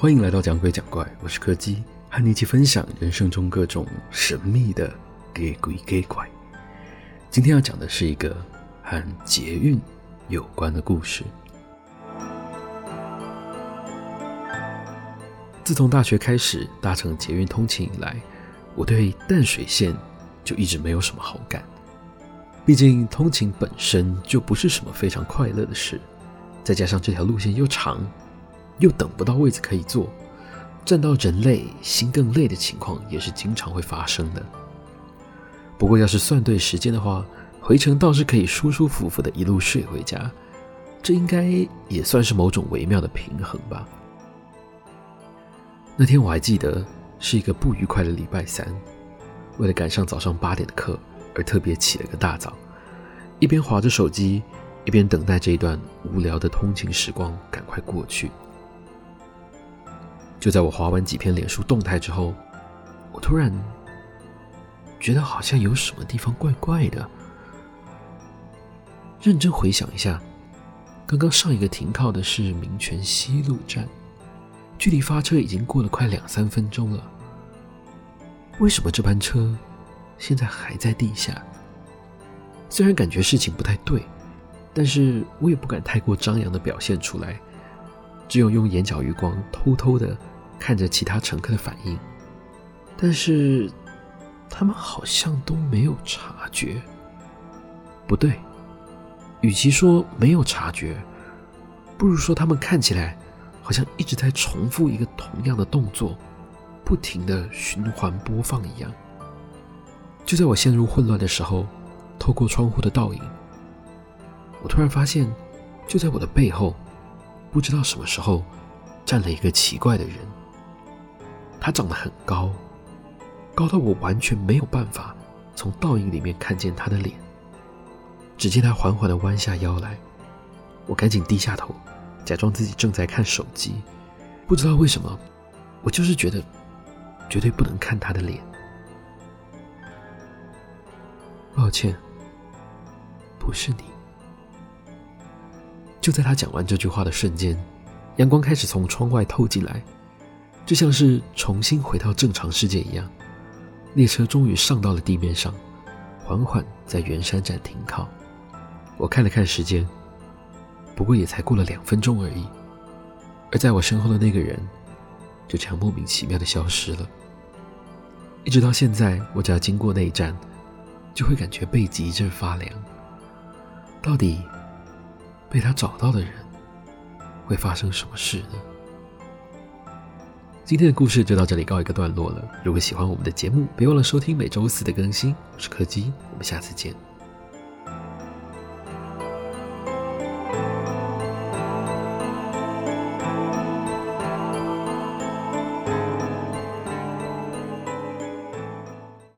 欢迎来到讲鬼讲怪，我是柯基，和你一起分享人生中各种神秘的给鬼给怪。今天要讲的是一个和捷运有关的故事。自从大学开始搭乘捷运通勤以来，我对淡水线就一直没有什么好感。毕竟通勤本身就不是什么非常快乐的事，再加上这条路线又长，又等不到位子可以坐，站到人累心更累的情况也是经常会发生的。不过要是算对时间的话，回程倒是可以舒舒服服的一路睡回家，这应该也算是某种微妙的平衡吧。那天我还记得是一个不愉快的礼拜三，为了赶上早上八点的课而特别起了个大早，一边划着手机，一边等待这一段无聊的通勤时光赶快过去。就在我滑完几篇脸书动态之后，我突然觉得好像有什么地方怪怪的。认真回想一下，刚刚上一个停靠的是民权西路站。距离发车已经过了快两三分钟了，为什么这班车现在还在地下？虽然感觉事情不太对，但是我也不敢太过张扬的表现出来，只有用眼角余光偷偷的看着其他乘客的反应，但是他们好像都没有察觉。不对，与其说没有察觉，不如说他们看起来。好像一直在重复一个同样的动作，不停的循环播放一样。就在我陷入混乱的时候，透过窗户的倒影，我突然发现，就在我的背后，不知道什么时候站了一个奇怪的人。他长得很高，高到我完全没有办法从倒影里面看见他的脸。只见他缓缓的弯下腰来，我赶紧低下头。假装自己正在看手机，不知道为什么，我就是觉得绝对不能看他的脸。抱歉，不是你。就在他讲完这句话的瞬间，阳光开始从窗外透进来，就像是重新回到正常世界一样。列车终于上到了地面上，缓缓在圆山站停靠。我看了看时间。不过也才过了两分钟而已，而在我身后的那个人，就这样莫名其妙的消失了。一直到现在，我只要经过那一站，就会感觉背脊一阵发凉。到底被他找到的人会发生什么事呢？今天的故事就到这里告一个段落了。如果喜欢我们的节目，别忘了收听每周四的更新。我是柯基，我们下次见。